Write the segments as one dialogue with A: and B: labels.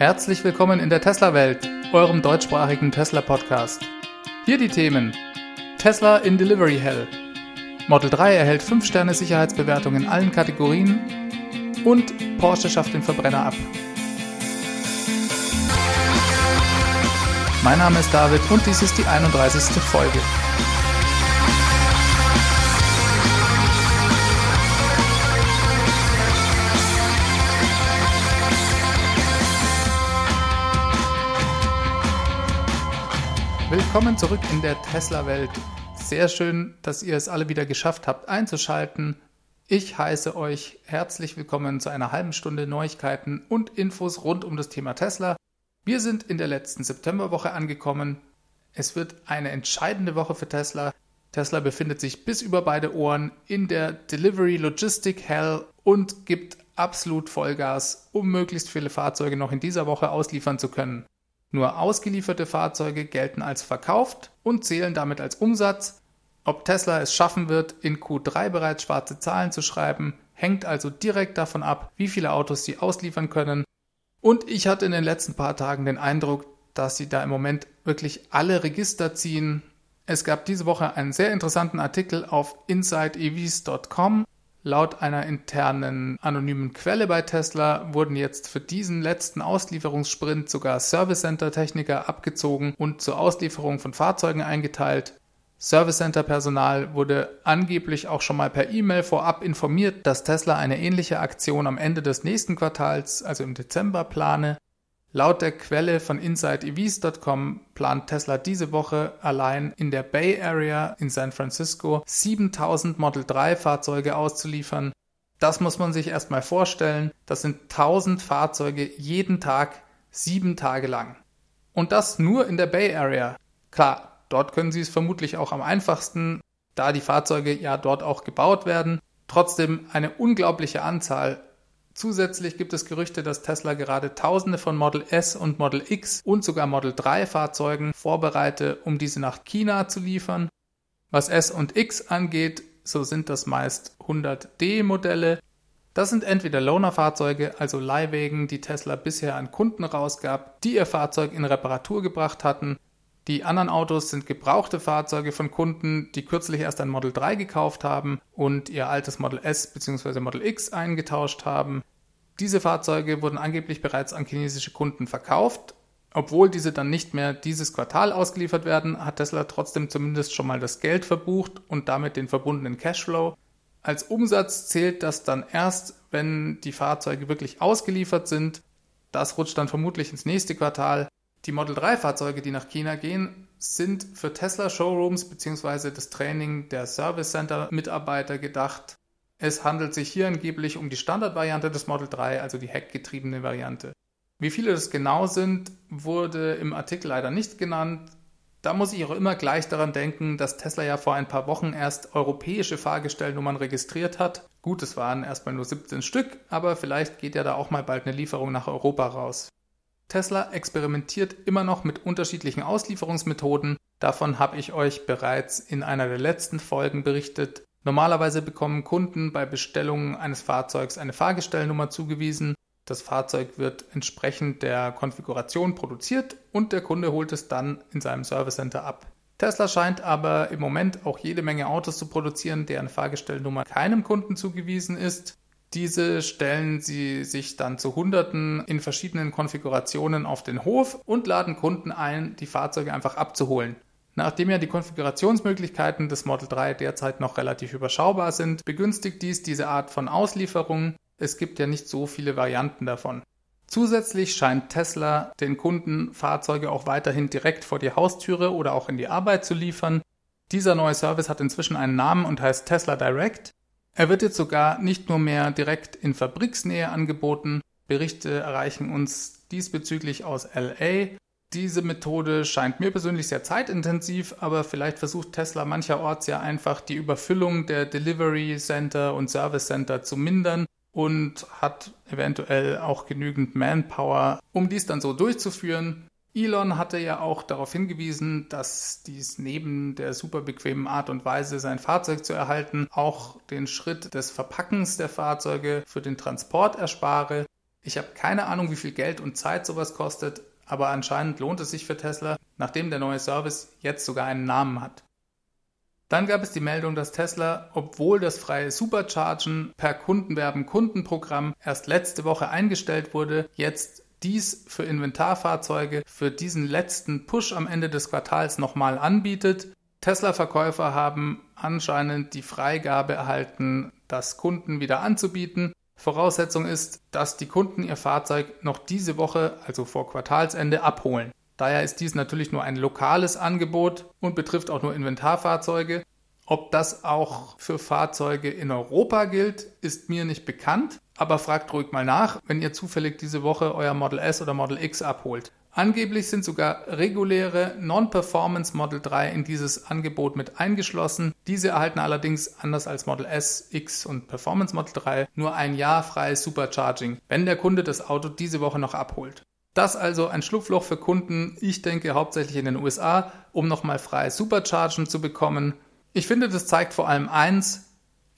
A: Herzlich willkommen in der Tesla-Welt, eurem deutschsprachigen Tesla-Podcast. Hier die Themen: Tesla in Delivery Hell, Model 3 erhält 5 Sterne Sicherheitsbewertung in allen Kategorien und Porsche schafft den Verbrenner ab. Mein Name ist David und dies ist die 31. Folge. Willkommen zurück in der Tesla-Welt. Sehr schön, dass ihr es alle wieder geschafft habt einzuschalten. Ich heiße euch herzlich willkommen zu einer halben Stunde Neuigkeiten und Infos rund um das Thema Tesla. Wir sind in der letzten Septemberwoche angekommen. Es wird eine entscheidende Woche für Tesla. Tesla befindet sich bis über beide Ohren in der Delivery Logistic Hell und gibt absolut Vollgas, um möglichst viele Fahrzeuge noch in dieser Woche ausliefern zu können. Nur ausgelieferte Fahrzeuge gelten als verkauft und zählen damit als Umsatz. Ob Tesla es schaffen wird, in Q3 bereits schwarze Zahlen zu schreiben, hängt also direkt davon ab, wie viele Autos sie ausliefern können. Und ich hatte in den letzten paar Tagen den Eindruck, dass sie da im Moment wirklich alle Register ziehen. Es gab diese Woche einen sehr interessanten Artikel auf InsideEVs.com Laut einer internen anonymen Quelle bei Tesla wurden jetzt für diesen letzten Auslieferungssprint sogar Service Center Techniker abgezogen und zur Auslieferung von Fahrzeugen eingeteilt. Service Center Personal wurde angeblich auch schon mal per E-Mail vorab informiert, dass Tesla eine ähnliche Aktion am Ende des nächsten Quartals, also im Dezember, plane. Laut der Quelle von InsideEVs.com plant Tesla diese Woche allein in der Bay Area in San Francisco 7000 Model 3 Fahrzeuge auszuliefern. Das muss man sich erstmal vorstellen. Das sind 1000 Fahrzeuge jeden Tag, sieben Tage lang. Und das nur in der Bay Area. Klar, dort können Sie es vermutlich auch am einfachsten, da die Fahrzeuge ja dort auch gebaut werden. Trotzdem eine unglaubliche Anzahl Zusätzlich gibt es Gerüchte, dass Tesla gerade Tausende von Model S und Model X und sogar Model 3 Fahrzeugen vorbereite, um diese nach China zu liefern. Was S und X angeht, so sind das meist 100D Modelle. Das sind entweder Loaner-Fahrzeuge, also Leihwegen, die Tesla bisher an Kunden rausgab, die ihr Fahrzeug in Reparatur gebracht hatten. Die anderen Autos sind gebrauchte Fahrzeuge von Kunden, die kürzlich erst ein Model 3 gekauft haben und ihr altes Model S bzw. Model X eingetauscht haben. Diese Fahrzeuge wurden angeblich bereits an chinesische Kunden verkauft. Obwohl diese dann nicht mehr dieses Quartal ausgeliefert werden, hat Tesla trotzdem zumindest schon mal das Geld verbucht und damit den verbundenen Cashflow. Als Umsatz zählt das dann erst, wenn die Fahrzeuge wirklich ausgeliefert sind. Das rutscht dann vermutlich ins nächste Quartal. Die Model 3 Fahrzeuge, die nach China gehen, sind für Tesla Showrooms bzw. das Training der Service Center Mitarbeiter gedacht. Es handelt sich hier angeblich um die Standardvariante des Model 3, also die heckgetriebene Variante. Wie viele das genau sind, wurde im Artikel leider nicht genannt. Da muss ich auch immer gleich daran denken, dass Tesla ja vor ein paar Wochen erst europäische Fahrgestellnummern registriert hat. Gut, es waren erstmal nur 17 Stück, aber vielleicht geht ja da auch mal bald eine Lieferung nach Europa raus. Tesla experimentiert immer noch mit unterschiedlichen Auslieferungsmethoden. Davon habe ich euch bereits in einer der letzten Folgen berichtet. Normalerweise bekommen Kunden bei Bestellungen eines Fahrzeugs eine Fahrgestellnummer zugewiesen. Das Fahrzeug wird entsprechend der Konfiguration produziert und der Kunde holt es dann in seinem Service Center ab. Tesla scheint aber im Moment auch jede Menge Autos zu produzieren, deren Fahrgestellnummer keinem Kunden zugewiesen ist. Diese stellen sie sich dann zu Hunderten in verschiedenen Konfigurationen auf den Hof und laden Kunden ein, die Fahrzeuge einfach abzuholen. Nachdem ja die Konfigurationsmöglichkeiten des Model 3 derzeit noch relativ überschaubar sind, begünstigt dies diese Art von Auslieferung. Es gibt ja nicht so viele Varianten davon. Zusätzlich scheint Tesla den Kunden Fahrzeuge auch weiterhin direkt vor die Haustüre oder auch in die Arbeit zu liefern. Dieser neue Service hat inzwischen einen Namen und heißt Tesla Direct. Er wird jetzt sogar nicht nur mehr direkt in Fabriksnähe angeboten. Berichte erreichen uns diesbezüglich aus LA diese Methode scheint mir persönlich sehr zeitintensiv, aber vielleicht versucht Tesla mancherorts ja einfach die Überfüllung der Delivery Center und Service Center zu mindern und hat eventuell auch genügend Manpower, um dies dann so durchzuführen. Elon hatte ja auch darauf hingewiesen, dass dies neben der super bequemen Art und Weise, sein Fahrzeug zu erhalten, auch den Schritt des Verpackens der Fahrzeuge für den Transport erspare. Ich habe keine Ahnung, wie viel Geld und Zeit sowas kostet, aber anscheinend lohnt es sich für Tesla, nachdem der neue Service jetzt sogar einen Namen hat. Dann gab es die Meldung, dass Tesla, obwohl das freie Superchargen per Kundenwerben Kundenprogramm erst letzte Woche eingestellt wurde, jetzt dies für Inventarfahrzeuge für diesen letzten Push am Ende des Quartals nochmal anbietet. Tesla-Verkäufer haben anscheinend die Freigabe erhalten, das Kunden wieder anzubieten. Voraussetzung ist, dass die Kunden ihr Fahrzeug noch diese Woche, also vor Quartalsende, abholen. Daher ist dies natürlich nur ein lokales Angebot und betrifft auch nur Inventarfahrzeuge. Ob das auch für Fahrzeuge in Europa gilt, ist mir nicht bekannt, aber fragt ruhig mal nach, wenn ihr zufällig diese Woche euer Model S oder Model X abholt. Angeblich sind sogar reguläre Non-Performance Model 3 in dieses Angebot mit eingeschlossen. Diese erhalten allerdings anders als Model S, X und Performance Model 3 nur ein Jahr freies Supercharging, wenn der Kunde das Auto diese Woche noch abholt. Das also ein Schlupfloch für Kunden, ich denke hauptsächlich in den USA, um nochmal freies Superchargen zu bekommen. Ich finde, das zeigt vor allem eins,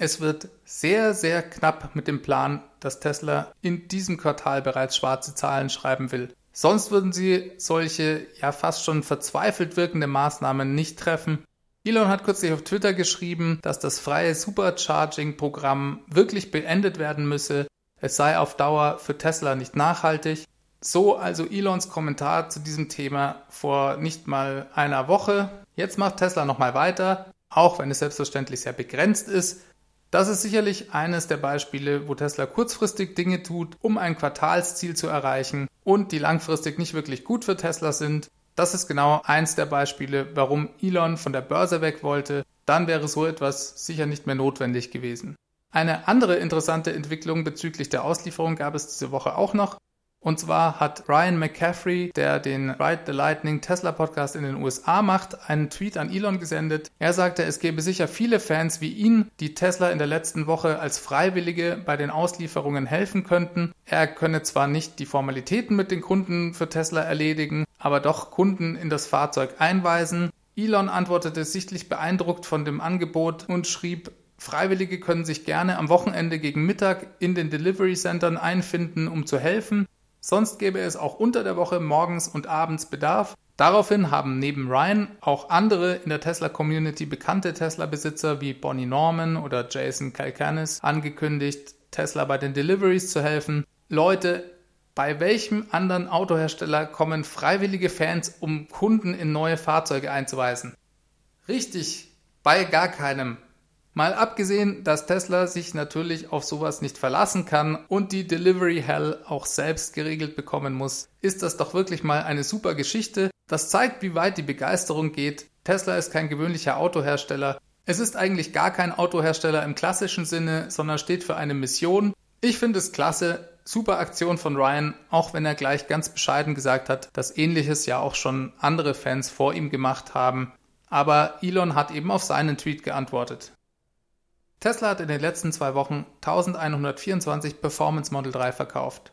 A: es wird sehr, sehr knapp mit dem Plan, dass Tesla in diesem Quartal bereits schwarze Zahlen schreiben will. Sonst würden sie solche ja fast schon verzweifelt wirkende Maßnahmen nicht treffen. Elon hat kürzlich auf Twitter geschrieben, dass das freie Supercharging-Programm wirklich beendet werden müsse. Es sei auf Dauer für Tesla nicht nachhaltig. So also Elons Kommentar zu diesem Thema vor nicht mal einer Woche. Jetzt macht Tesla nochmal weiter, auch wenn es selbstverständlich sehr begrenzt ist. Das ist sicherlich eines der Beispiele, wo Tesla kurzfristig Dinge tut, um ein Quartalsziel zu erreichen und die langfristig nicht wirklich gut für Tesla sind. Das ist genau eins der Beispiele, warum Elon von der Börse weg wollte. Dann wäre so etwas sicher nicht mehr notwendig gewesen. Eine andere interessante Entwicklung bezüglich der Auslieferung gab es diese Woche auch noch. Und zwar hat Ryan McCaffrey, der den Ride the Lightning Tesla Podcast in den USA macht, einen Tweet an Elon gesendet. Er sagte, es gäbe sicher viele Fans wie ihn, die Tesla in der letzten Woche als Freiwillige bei den Auslieferungen helfen könnten. Er könne zwar nicht die Formalitäten mit den Kunden für Tesla erledigen, aber doch Kunden in das Fahrzeug einweisen. Elon antwortete sichtlich beeindruckt von dem Angebot und schrieb, Freiwillige können sich gerne am Wochenende gegen Mittag in den Delivery Centern einfinden, um zu helfen. Sonst gäbe es auch unter der Woche morgens und abends Bedarf. Daraufhin haben neben Ryan auch andere in der Tesla-Community bekannte Tesla-Besitzer wie Bonnie Norman oder Jason Calcanis angekündigt, Tesla bei den Deliveries zu helfen. Leute, bei welchem anderen Autohersteller kommen freiwillige Fans, um Kunden in neue Fahrzeuge einzuweisen? Richtig, bei gar keinem. Mal abgesehen, dass Tesla sich natürlich auf sowas nicht verlassen kann und die Delivery Hell auch selbst geregelt bekommen muss, ist das doch wirklich mal eine super Geschichte. Das zeigt, wie weit die Begeisterung geht. Tesla ist kein gewöhnlicher Autohersteller. Es ist eigentlich gar kein Autohersteller im klassischen Sinne, sondern steht für eine Mission. Ich finde es klasse. Super Aktion von Ryan, auch wenn er gleich ganz bescheiden gesagt hat, dass ähnliches ja auch schon andere Fans vor ihm gemacht haben. Aber Elon hat eben auf seinen Tweet geantwortet. Tesla hat in den letzten zwei Wochen 1124 Performance Model 3 verkauft.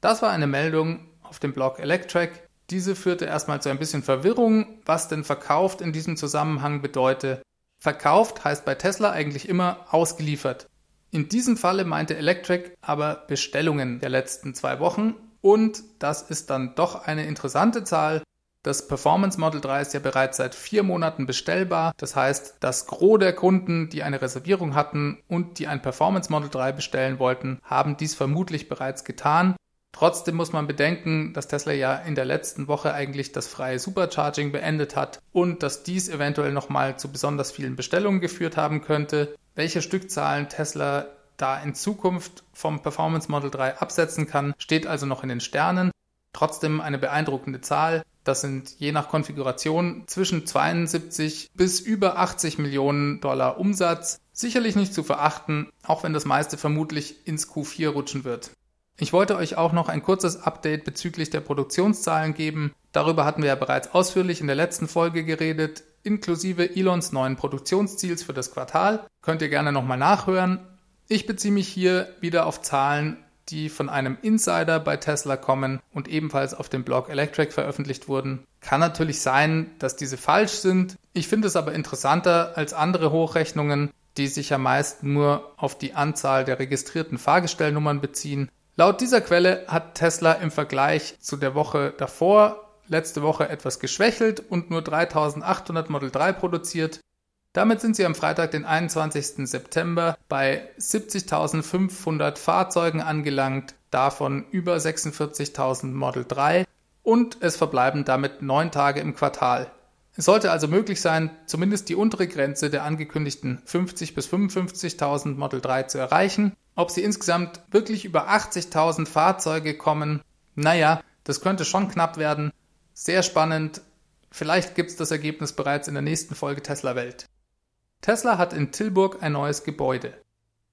A: Das war eine Meldung auf dem Blog Electrek. Diese führte erstmal zu ein bisschen Verwirrung, was denn verkauft in diesem Zusammenhang bedeutet. Verkauft heißt bei Tesla eigentlich immer ausgeliefert. In diesem Falle meinte Electric aber Bestellungen der letzten zwei Wochen und das ist dann doch eine interessante Zahl, das Performance Model 3 ist ja bereits seit vier Monaten bestellbar. Das heißt, das Gros der Kunden, die eine Reservierung hatten und die ein Performance Model 3 bestellen wollten, haben dies vermutlich bereits getan. Trotzdem muss man bedenken, dass Tesla ja in der letzten Woche eigentlich das freie Supercharging beendet hat und dass dies eventuell nochmal zu besonders vielen Bestellungen geführt haben könnte. Welche Stückzahlen Tesla da in Zukunft vom Performance Model 3 absetzen kann, steht also noch in den Sternen. Trotzdem eine beeindruckende Zahl. Das sind je nach Konfiguration zwischen 72 bis über 80 Millionen Dollar Umsatz. Sicherlich nicht zu verachten, auch wenn das meiste vermutlich ins Q4 rutschen wird. Ich wollte euch auch noch ein kurzes Update bezüglich der Produktionszahlen geben. Darüber hatten wir ja bereits ausführlich in der letzten Folge geredet, inklusive Elons neuen Produktionsziels für das Quartal. Könnt ihr gerne nochmal nachhören. Ich beziehe mich hier wieder auf Zahlen die von einem Insider bei Tesla kommen und ebenfalls auf dem Blog Electric veröffentlicht wurden. Kann natürlich sein, dass diese falsch sind. Ich finde es aber interessanter als andere Hochrechnungen, die sich ja meist nur auf die Anzahl der registrierten Fahrgestellnummern beziehen. Laut dieser Quelle hat Tesla im Vergleich zu der Woche davor letzte Woche etwas geschwächelt und nur 3800 Model 3 produziert. Damit sind sie am Freitag, den 21. September, bei 70.500 Fahrzeugen angelangt, davon über 46.000 Model 3 und es verbleiben damit neun Tage im Quartal. Es sollte also möglich sein, zumindest die untere Grenze der angekündigten 50.000 bis 55.000 Model 3 zu erreichen. Ob sie insgesamt wirklich über 80.000 Fahrzeuge kommen, naja, das könnte schon knapp werden. Sehr spannend. Vielleicht gibt es das Ergebnis bereits in der nächsten Folge Tesla Welt. Tesla hat in Tilburg ein neues Gebäude.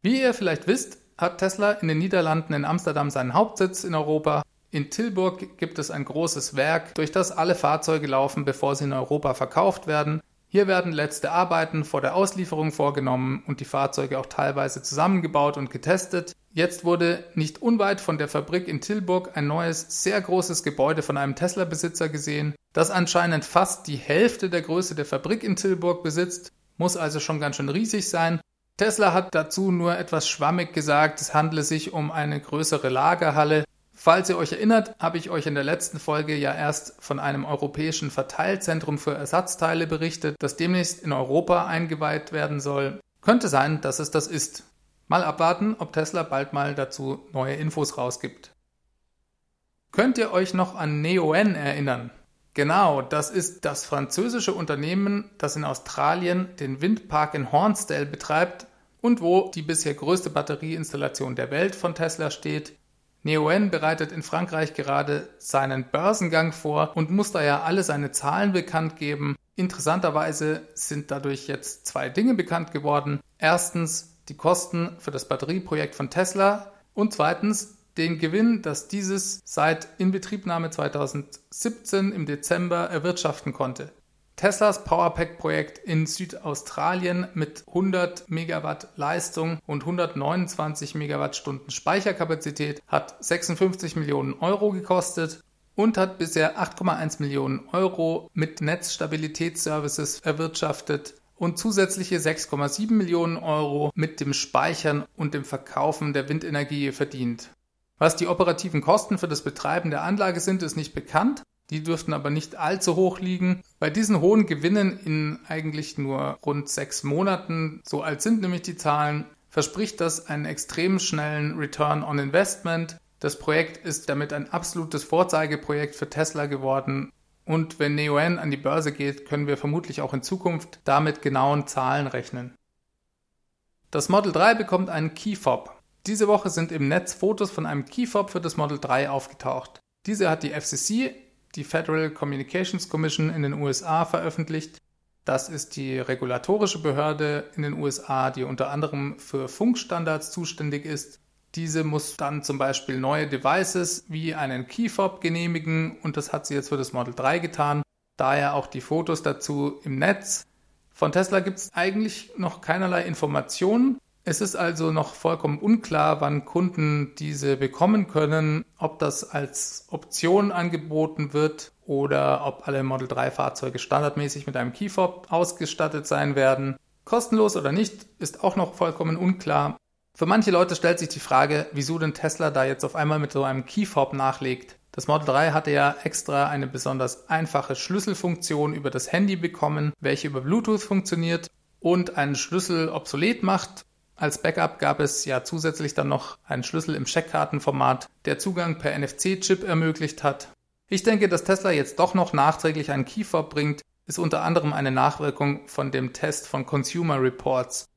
A: Wie ihr vielleicht wisst, hat Tesla in den Niederlanden in Amsterdam seinen Hauptsitz in Europa. In Tilburg gibt es ein großes Werk, durch das alle Fahrzeuge laufen, bevor sie in Europa verkauft werden. Hier werden letzte Arbeiten vor der Auslieferung vorgenommen und die Fahrzeuge auch teilweise zusammengebaut und getestet. Jetzt wurde nicht unweit von der Fabrik in Tilburg ein neues, sehr großes Gebäude von einem Tesla-Besitzer gesehen, das anscheinend fast die Hälfte der Größe der Fabrik in Tilburg besitzt muss also schon ganz schön riesig sein. Tesla hat dazu nur etwas schwammig gesagt, es handle sich um eine größere Lagerhalle. Falls ihr euch erinnert, habe ich euch in der letzten Folge ja erst von einem europäischen Verteilzentrum für Ersatzteile berichtet, das demnächst in Europa eingeweiht werden soll. Könnte sein, dass es das ist. Mal abwarten, ob Tesla bald mal dazu neue Infos rausgibt. Könnt ihr euch noch an NeoN erinnern? Genau, das ist das französische Unternehmen, das in Australien den Windpark in Hornsdale betreibt und wo die bisher größte Batterieinstallation der Welt von Tesla steht. Neoen bereitet in Frankreich gerade seinen Börsengang vor und muss da ja alle seine Zahlen bekannt geben. Interessanterweise sind dadurch jetzt zwei Dinge bekannt geworden. Erstens die Kosten für das Batterieprojekt von Tesla und zweitens den Gewinn, dass dieses seit Inbetriebnahme 2017 im Dezember erwirtschaften konnte. Teslas Powerpack-Projekt in Südaustralien mit 100 Megawatt Leistung und 129 Megawattstunden Speicherkapazität hat 56 Millionen Euro gekostet und hat bisher 8,1 Millionen Euro mit Netzstabilitätsservices erwirtschaftet und zusätzliche 6,7 Millionen Euro mit dem Speichern und dem Verkaufen der Windenergie verdient. Was die operativen Kosten für das Betreiben der Anlage sind, ist nicht bekannt. Die dürften aber nicht allzu hoch liegen. Bei diesen hohen Gewinnen in eigentlich nur rund sechs Monaten, so alt sind nämlich die Zahlen, verspricht das einen extrem schnellen Return on Investment. Das Projekt ist damit ein absolutes Vorzeigeprojekt für Tesla geworden. Und wenn NeoN an die Börse geht, können wir vermutlich auch in Zukunft damit genauen Zahlen rechnen. Das Model 3 bekommt einen Key Fob. Diese Woche sind im Netz Fotos von einem Keyfob für das Model 3 aufgetaucht. Diese hat die FCC, die Federal Communications Commission in den USA, veröffentlicht. Das ist die regulatorische Behörde in den USA, die unter anderem für Funkstandards zuständig ist. Diese muss dann zum Beispiel neue Devices wie einen Keyfob genehmigen und das hat sie jetzt für das Model 3 getan. Daher auch die Fotos dazu im Netz. Von Tesla gibt es eigentlich noch keinerlei Informationen. Es ist also noch vollkommen unklar, wann Kunden diese bekommen können, ob das als Option angeboten wird oder ob alle Model 3 Fahrzeuge standardmäßig mit einem Keyfob ausgestattet sein werden. Kostenlos oder nicht, ist auch noch vollkommen unklar. Für manche Leute stellt sich die Frage, wieso denn Tesla da jetzt auf einmal mit so einem Keyfob nachlegt. Das Model 3 hatte ja extra eine besonders einfache Schlüsselfunktion über das Handy bekommen, welche über Bluetooth funktioniert und einen Schlüssel obsolet macht als Backup gab es ja zusätzlich dann noch einen Schlüssel im Scheckkartenformat, der Zugang per NFC-Chip ermöglicht hat. Ich denke, dass Tesla jetzt doch noch nachträglich einen Keyfob bringt, ist unter anderem eine Nachwirkung von dem Test von Consumer Reports.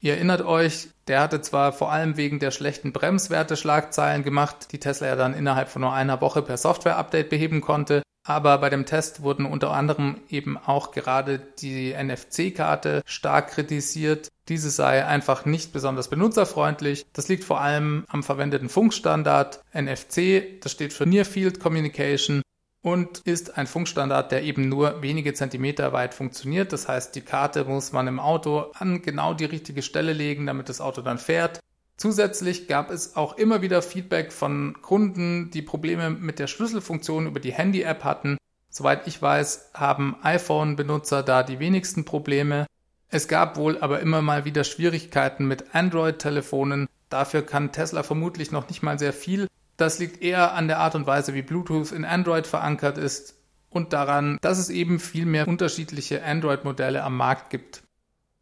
A: Ihr erinnert euch, der hatte zwar vor allem wegen der schlechten Bremswerte Schlagzeilen gemacht, die Tesla ja dann innerhalb von nur einer Woche per Software-Update beheben konnte, aber bei dem Test wurden unter anderem eben auch gerade die NFC-Karte stark kritisiert. Diese sei einfach nicht besonders benutzerfreundlich. Das liegt vor allem am verwendeten Funkstandard NFC. Das steht für Near Field Communication und ist ein Funkstandard, der eben nur wenige Zentimeter weit funktioniert. Das heißt, die Karte muss man im Auto an genau die richtige Stelle legen, damit das Auto dann fährt. Zusätzlich gab es auch immer wieder Feedback von Kunden, die Probleme mit der Schlüsselfunktion über die Handy-App hatten. Soweit ich weiß, haben iPhone-Benutzer da die wenigsten Probleme. Es gab wohl aber immer mal wieder Schwierigkeiten mit Android-Telefonen. Dafür kann Tesla vermutlich noch nicht mal sehr viel. Das liegt eher an der Art und Weise, wie Bluetooth in Android verankert ist und daran, dass es eben viel mehr unterschiedliche Android-Modelle am Markt gibt.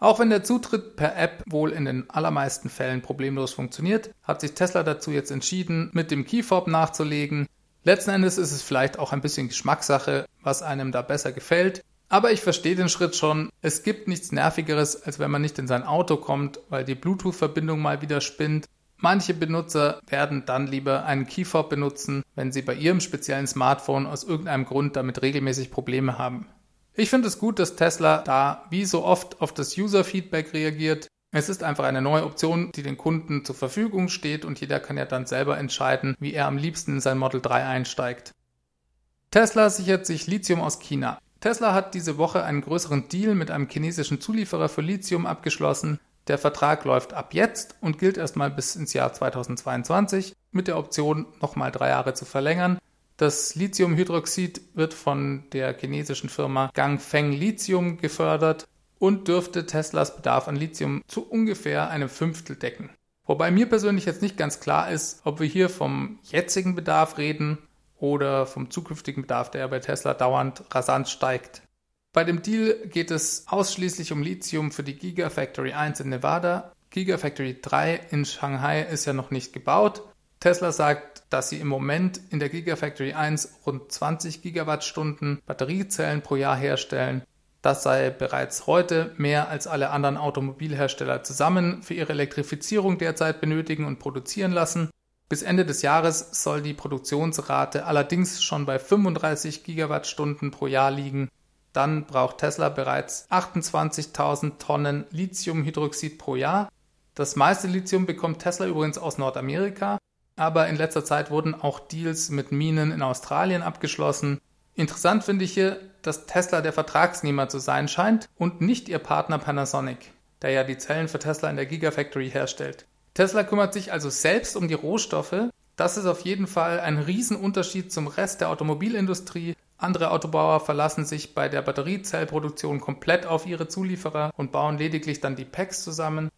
A: Auch wenn der Zutritt per App wohl in den allermeisten Fällen problemlos funktioniert, hat sich Tesla dazu jetzt entschieden, mit dem Keyfob nachzulegen. Letzten Endes ist es vielleicht auch ein bisschen Geschmackssache, was einem da besser gefällt. Aber ich verstehe den Schritt schon. Es gibt nichts Nervigeres, als wenn man nicht in sein Auto kommt, weil die Bluetooth-Verbindung mal wieder spinnt. Manche Benutzer werden dann lieber einen Keyfob benutzen, wenn sie bei ihrem speziellen Smartphone aus irgendeinem Grund damit regelmäßig Probleme haben. Ich finde es gut, dass Tesla da wie so oft auf das User-Feedback reagiert. Es ist einfach eine neue Option, die den Kunden zur Verfügung steht und jeder kann ja dann selber entscheiden, wie er am liebsten in sein Model 3 einsteigt. Tesla sichert sich Lithium aus China. Tesla hat diese Woche einen größeren Deal mit einem chinesischen Zulieferer für Lithium abgeschlossen. Der Vertrag läuft ab jetzt und gilt erstmal bis ins Jahr 2022 mit der Option, nochmal drei Jahre zu verlängern. Das Lithiumhydroxid wird von der chinesischen Firma Gangfeng Lithium gefördert und dürfte Teslas Bedarf an Lithium zu ungefähr einem Fünftel decken. Wobei mir persönlich jetzt nicht ganz klar ist, ob wir hier vom jetzigen Bedarf reden oder vom zukünftigen Bedarf, der bei Tesla dauernd rasant steigt. Bei dem Deal geht es ausschließlich um Lithium für die Gigafactory 1 in Nevada. Gigafactory 3 in Shanghai ist ja noch nicht gebaut. Tesla sagt, dass sie im Moment in der Gigafactory 1 rund 20 Gigawattstunden Batteriezellen pro Jahr herstellen. Das sei bereits heute mehr als alle anderen Automobilhersteller zusammen für ihre Elektrifizierung derzeit benötigen und produzieren lassen. Bis Ende des Jahres soll die Produktionsrate allerdings schon bei 35 Gigawattstunden pro Jahr liegen. Dann braucht Tesla bereits 28.000 Tonnen Lithiumhydroxid pro Jahr. Das meiste Lithium bekommt Tesla übrigens aus Nordamerika aber in letzter Zeit wurden auch Deals mit Minen in Australien abgeschlossen. Interessant finde ich hier, dass Tesla der Vertragsnehmer zu sein scheint und nicht ihr Partner Panasonic, der ja die Zellen für Tesla in der Gigafactory herstellt. Tesla kümmert sich also selbst um die Rohstoffe. Das ist auf jeden Fall ein Riesenunterschied zum Rest der Automobilindustrie. Andere Autobauer verlassen sich bei der Batteriezellproduktion komplett auf ihre Zulieferer und bauen lediglich dann die Packs zusammen.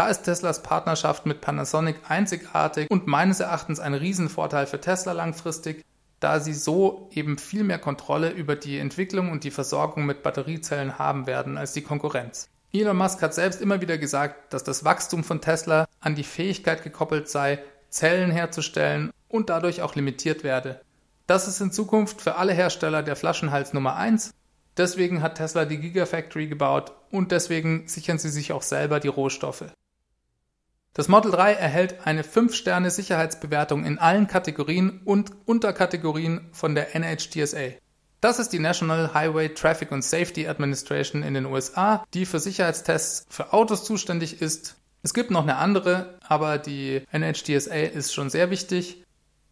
A: Da ist Teslas Partnerschaft mit Panasonic einzigartig und meines Erachtens ein Riesenvorteil für Tesla langfristig, da sie so eben viel mehr Kontrolle über die Entwicklung und die Versorgung mit Batteriezellen haben werden als die Konkurrenz. Elon Musk hat selbst immer wieder gesagt, dass das Wachstum von Tesla an die Fähigkeit gekoppelt sei, Zellen herzustellen und dadurch auch limitiert werde. Das ist in Zukunft für alle Hersteller der Flaschenhals Nummer 1 Deswegen hat Tesla die Gigafactory gebaut und deswegen sichern sie sich auch selber die Rohstoffe. Das Model 3 erhält eine 5-Sterne Sicherheitsbewertung in allen Kategorien und Unterkategorien von der NHTSA. Das ist die National Highway Traffic and Safety Administration in den USA, die für Sicherheitstests für Autos zuständig ist. Es gibt noch eine andere, aber die NHTSA ist schon sehr wichtig.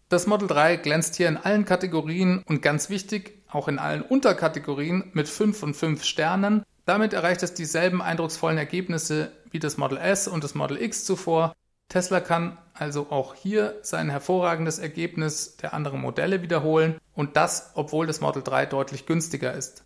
A: Das Model 3 glänzt hier in allen Kategorien und ganz wichtig, auch in allen Unterkategorien mit 5 von 5 Sternen. Damit erreicht es dieselben eindrucksvollen Ergebnisse wie das Model S und das Model X zuvor. Tesla kann also auch hier sein hervorragendes Ergebnis der anderen Modelle wiederholen und das, obwohl das Model 3 deutlich günstiger ist.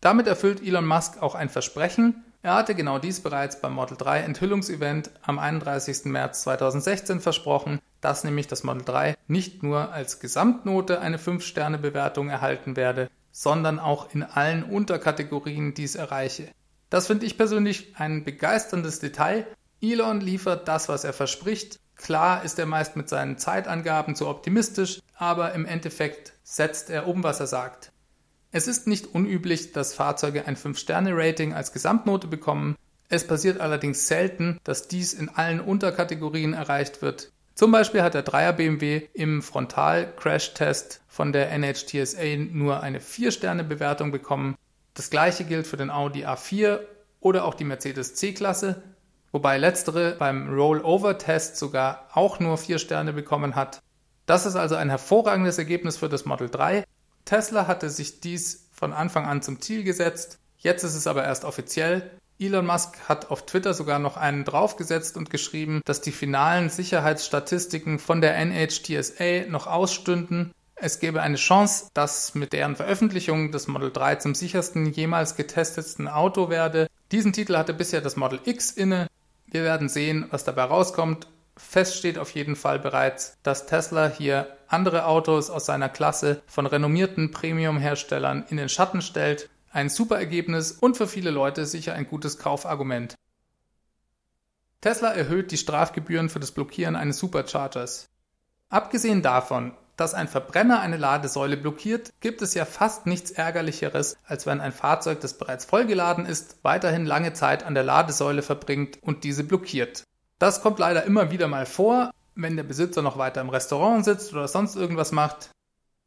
A: Damit erfüllt Elon Musk auch ein Versprechen, er hatte genau dies bereits beim Model 3 Enthüllungsevent am 31. März 2016 versprochen, dass nämlich das Model 3 nicht nur als Gesamtnote eine 5-Sterne-Bewertung erhalten werde, sondern auch in allen Unterkategorien dies erreiche. Das finde ich persönlich ein begeisterndes Detail. Elon liefert das, was er verspricht. Klar ist er meist mit seinen Zeitangaben zu optimistisch, aber im Endeffekt setzt er um, was er sagt. Es ist nicht unüblich, dass Fahrzeuge ein 5-Sterne-Rating als Gesamtnote bekommen. Es passiert allerdings selten, dass dies in allen Unterkategorien erreicht wird. Zum Beispiel hat der 3er BMW im Frontal-Crash-Test von der NHTSA nur eine 4-Sterne-Bewertung bekommen. Das gleiche gilt für den Audi A4 oder auch die Mercedes C-Klasse, wobei letztere beim Rollover-Test sogar auch nur 4 Sterne bekommen hat. Das ist also ein hervorragendes Ergebnis für das Model 3 Tesla hatte sich dies von Anfang an zum Ziel gesetzt, jetzt ist es aber erst offiziell. Elon Musk hat auf Twitter sogar noch einen draufgesetzt und geschrieben, dass die finalen Sicherheitsstatistiken von der NHTSA noch ausstünden. Es gäbe eine Chance, dass mit deren Veröffentlichung das Model 3 zum sichersten jemals getestetsten Auto werde. Diesen Titel hatte bisher das Model X inne. Wir werden sehen, was dabei rauskommt. Fest steht auf jeden Fall bereits, dass Tesla hier andere Autos aus seiner Klasse von renommierten Premium-Herstellern in den Schatten stellt. Ein super Ergebnis und für viele Leute sicher ein gutes Kaufargument. Tesla erhöht die Strafgebühren für das Blockieren eines Superchargers. Abgesehen davon, dass ein Verbrenner eine Ladesäule blockiert, gibt es ja fast nichts Ärgerlicheres, als wenn ein Fahrzeug, das bereits vollgeladen ist, weiterhin lange Zeit an der Ladesäule verbringt und diese blockiert. Das kommt leider immer wieder mal vor, wenn der Besitzer noch weiter im Restaurant sitzt oder sonst irgendwas macht.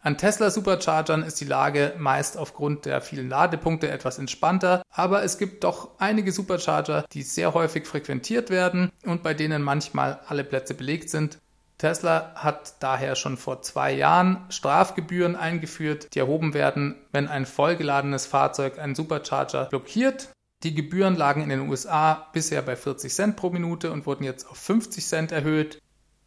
A: An Tesla Superchargern ist die Lage meist aufgrund der vielen Ladepunkte etwas entspannter, aber es gibt doch einige Supercharger, die sehr häufig frequentiert werden und bei denen manchmal alle Plätze belegt sind. Tesla hat daher schon vor zwei Jahren Strafgebühren eingeführt, die erhoben werden, wenn ein vollgeladenes Fahrzeug einen Supercharger blockiert. Die Gebühren lagen in den USA bisher bei 40 Cent pro Minute und wurden jetzt auf 50 Cent erhöht.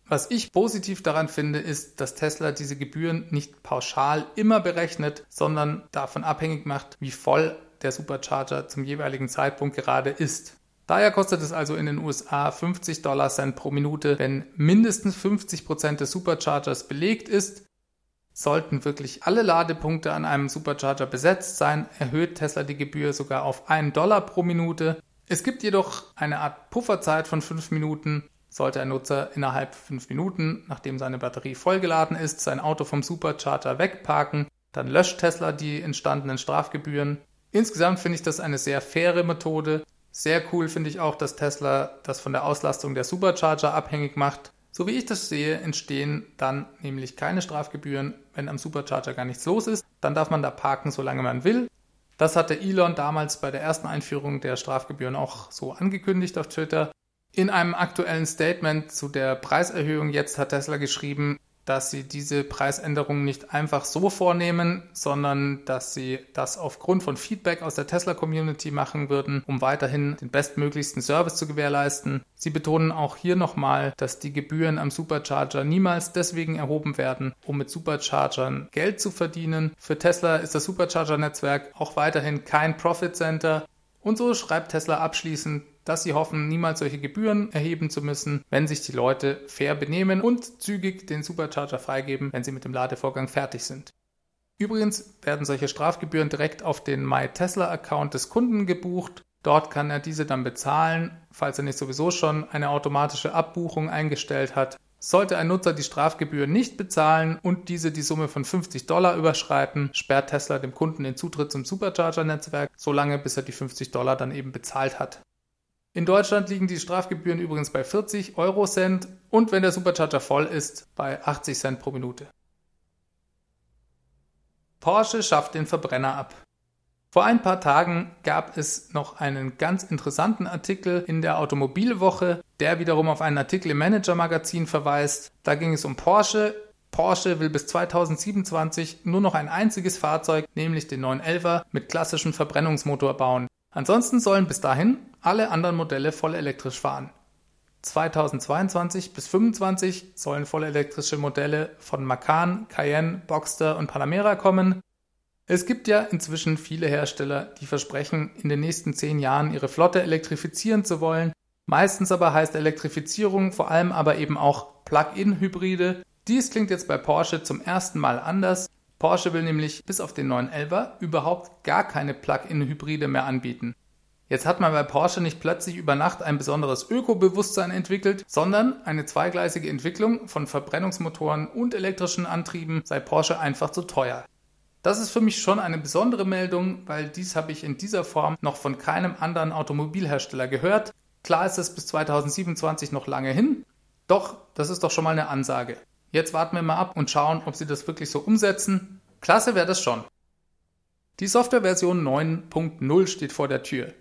A: Was ich positiv daran finde, ist, dass Tesla diese Gebühren nicht pauschal immer berechnet, sondern davon abhängig macht, wie voll der Supercharger zum jeweiligen Zeitpunkt gerade ist. Daher kostet es also in den USA 50 Dollar Cent pro Minute, wenn mindestens 50 Prozent des Superchargers belegt ist. Sollten wirklich alle Ladepunkte an einem Supercharger besetzt sein, erhöht Tesla die Gebühr sogar auf 1 Dollar pro Minute. Es gibt jedoch eine Art Pufferzeit von 5 Minuten. Sollte ein Nutzer innerhalb 5 Minuten, nachdem seine Batterie vollgeladen ist, sein Auto vom Supercharger wegparken, dann löscht Tesla die entstandenen Strafgebühren. Insgesamt finde ich das eine sehr faire Methode. Sehr cool finde ich auch, dass Tesla das von der Auslastung der Supercharger abhängig macht. So wie ich das sehe, entstehen dann nämlich keine Strafgebühren, wenn am Supercharger gar nichts los ist. Dann darf man da parken, solange man will. Das hatte Elon damals bei der ersten Einführung der Strafgebühren auch so angekündigt auf Twitter. In einem aktuellen Statement zu der Preiserhöhung jetzt hat Tesla geschrieben, dass sie diese Preisänderung nicht einfach so vornehmen, sondern dass sie das aufgrund von Feedback aus der Tesla-Community machen würden, um weiterhin den bestmöglichsten Service zu gewährleisten. Sie betonen auch hier nochmal, dass die Gebühren am Supercharger niemals deswegen erhoben werden, um mit Superchargern Geld zu verdienen. Für Tesla ist das Supercharger-Netzwerk auch weiterhin kein Profit Center. Und so schreibt Tesla abschließend, dass sie hoffen, niemals solche Gebühren erheben zu müssen, wenn sich die Leute fair benehmen und zügig den Supercharger freigeben, wenn sie mit dem Ladevorgang fertig sind. Übrigens werden solche Strafgebühren direkt auf den MyTesla-Account des Kunden gebucht. Dort kann er diese dann bezahlen, falls er nicht sowieso schon eine automatische Abbuchung eingestellt hat. Sollte ein Nutzer die Strafgebühr nicht bezahlen und diese die Summe von 50 Dollar überschreiten, sperrt Tesla dem Kunden den Zutritt zum Supercharger-Netzwerk, solange bis er die 50 Dollar dann eben bezahlt hat. In Deutschland liegen die Strafgebühren übrigens bei 40 Euro Cent und wenn der Supercharger voll ist, bei 80 Cent pro Minute. Porsche schafft den Verbrenner ab. Vor ein paar Tagen gab es noch einen ganz interessanten Artikel in der Automobilwoche, der wiederum auf einen Artikel im Manager Magazin verweist. Da ging es um Porsche. Porsche will bis 2027 nur noch ein einziges Fahrzeug, nämlich den 911er mit klassischem Verbrennungsmotor bauen. Ansonsten sollen bis dahin alle anderen Modelle voll elektrisch fahren. 2022 bis 2025 sollen vollelektrische Modelle von Macan, Cayenne, Boxster und Panamera kommen. Es gibt ja inzwischen viele Hersteller, die versprechen, in den nächsten zehn Jahren ihre Flotte elektrifizieren zu wollen. Meistens aber heißt Elektrifizierung vor allem aber eben auch Plug-in-Hybride. Dies klingt jetzt bei Porsche zum ersten Mal anders. Porsche will nämlich bis auf den 911er überhaupt gar keine Plug-in-Hybride mehr anbieten. Jetzt hat man bei Porsche nicht plötzlich über Nacht ein besonderes Ökobewusstsein entwickelt, sondern eine zweigleisige Entwicklung von Verbrennungsmotoren und elektrischen Antrieben sei Porsche einfach zu teuer. Das ist für mich schon eine besondere Meldung, weil dies habe ich in dieser Form noch von keinem anderen Automobilhersteller gehört. Klar ist es bis 2027 noch lange hin, doch das ist doch schon mal eine Ansage. Jetzt warten wir mal ab und schauen, ob sie das wirklich so umsetzen. Klasse wäre das schon. Die Softwareversion 9.0 steht vor der Tür.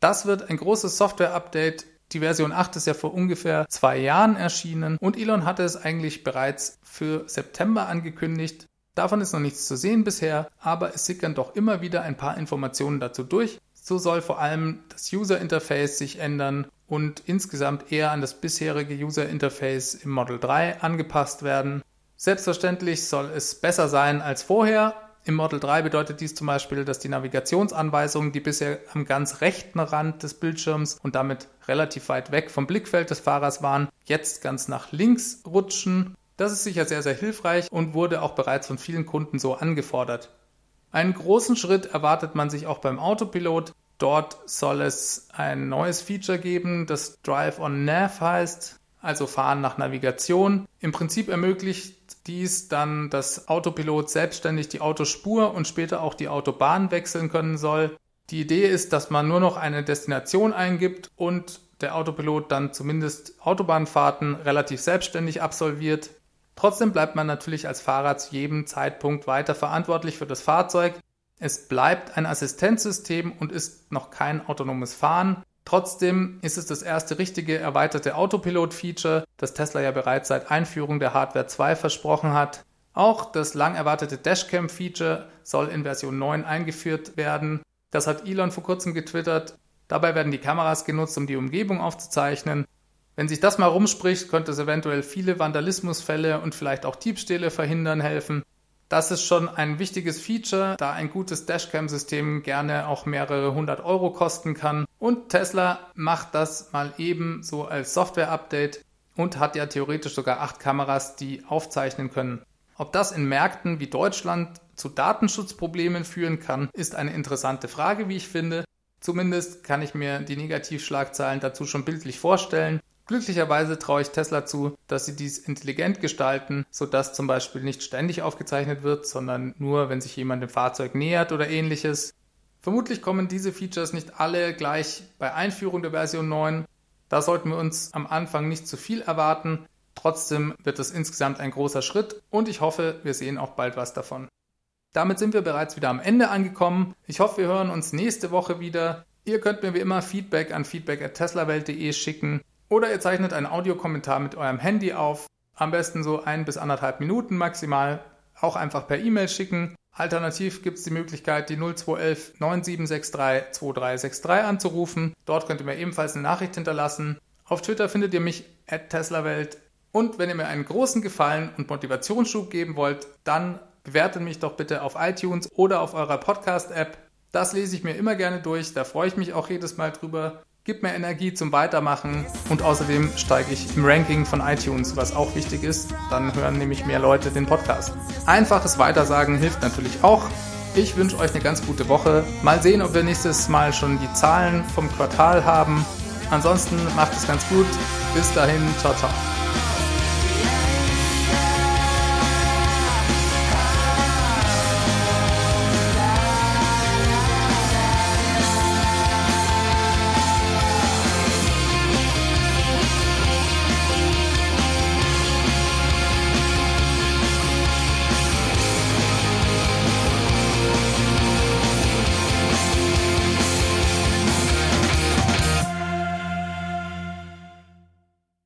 A: Das wird ein großes Software-Update. Die Version 8 ist ja vor ungefähr zwei Jahren erschienen und Elon hatte es eigentlich bereits für September angekündigt. Davon ist noch nichts zu sehen bisher, aber es sickern doch immer wieder ein paar Informationen dazu durch. So soll vor allem das User Interface sich ändern und insgesamt eher an das bisherige User Interface im Model 3 angepasst werden. Selbstverständlich soll es besser sein als vorher. Im Model 3 bedeutet dies zum Beispiel, dass die Navigationsanweisungen, die bisher am ganz rechten Rand des Bildschirms und damit relativ weit weg vom Blickfeld des Fahrers waren, jetzt ganz nach links rutschen. Das ist sicher sehr, sehr hilfreich und wurde auch bereits von vielen Kunden so angefordert. Einen großen Schritt erwartet man sich auch beim Autopilot. Dort soll es ein neues Feature geben, das Drive on Nav heißt, also Fahren nach Navigation. Im Prinzip ermöglicht dies dann, dass Autopilot selbstständig die Autospur und später auch die Autobahn wechseln können soll. Die Idee ist, dass man nur noch eine Destination eingibt und der Autopilot dann zumindest Autobahnfahrten relativ selbstständig absolviert. Trotzdem bleibt man natürlich als Fahrer zu jedem Zeitpunkt weiter verantwortlich für das Fahrzeug. Es bleibt ein Assistenzsystem und ist noch kein autonomes Fahren. Trotzdem ist es das erste richtige erweiterte Autopilot-Feature, das Tesla ja bereits seit Einführung der Hardware 2 versprochen hat. Auch das lang erwartete Dashcam-Feature soll in Version 9 eingeführt werden. Das hat Elon vor kurzem getwittert. Dabei werden die Kameras genutzt, um die Umgebung aufzuzeichnen. Wenn sich das mal rumspricht, könnte es eventuell viele Vandalismusfälle und vielleicht auch Diebstähle verhindern helfen. Das ist schon ein wichtiges Feature, da ein gutes Dashcam-System gerne auch mehrere hundert Euro kosten kann. Und Tesla macht das mal eben so als Software-Update und hat ja theoretisch sogar acht Kameras, die aufzeichnen können. Ob das in Märkten wie Deutschland zu Datenschutzproblemen führen kann, ist eine interessante Frage, wie ich finde. Zumindest kann ich mir die Negativschlagzeilen dazu schon bildlich vorstellen. Glücklicherweise traue ich Tesla zu, dass sie dies intelligent gestalten, sodass zum Beispiel nicht ständig aufgezeichnet wird, sondern nur, wenn sich jemand dem Fahrzeug nähert oder ähnliches. Vermutlich kommen diese Features nicht alle gleich bei Einführung der Version 9. Da sollten wir uns am Anfang nicht zu viel erwarten. Trotzdem wird es insgesamt ein großer Schritt und ich hoffe, wir sehen auch bald was davon. Damit sind wir bereits wieder am Ende angekommen. Ich hoffe, wir hören uns nächste Woche wieder. Ihr könnt mir wie immer Feedback an feedback@teslawelt.de schicken. Oder ihr zeichnet einen Audiokommentar mit eurem Handy auf, am besten so ein bis anderthalb Minuten maximal, auch einfach per E-Mail schicken. Alternativ gibt es die Möglichkeit, die 0211 9763 2363 anzurufen. Dort könnt ihr mir ebenfalls eine Nachricht hinterlassen. Auf Twitter findet ihr mich at TeslaWelt. Und wenn ihr mir einen großen Gefallen und Motivationsschub geben wollt, dann bewertet mich doch bitte auf iTunes oder auf eurer Podcast-App. Das lese ich mir immer gerne durch, da freue ich mich auch jedes Mal drüber gibt mir Energie zum Weitermachen und außerdem steige ich im Ranking von iTunes, was auch wichtig ist. Dann hören nämlich mehr Leute den Podcast. Einfaches Weitersagen hilft natürlich auch. Ich wünsche euch eine ganz gute Woche. Mal sehen, ob wir nächstes Mal schon die Zahlen vom Quartal haben. Ansonsten macht es ganz gut. Bis dahin, ciao, ciao.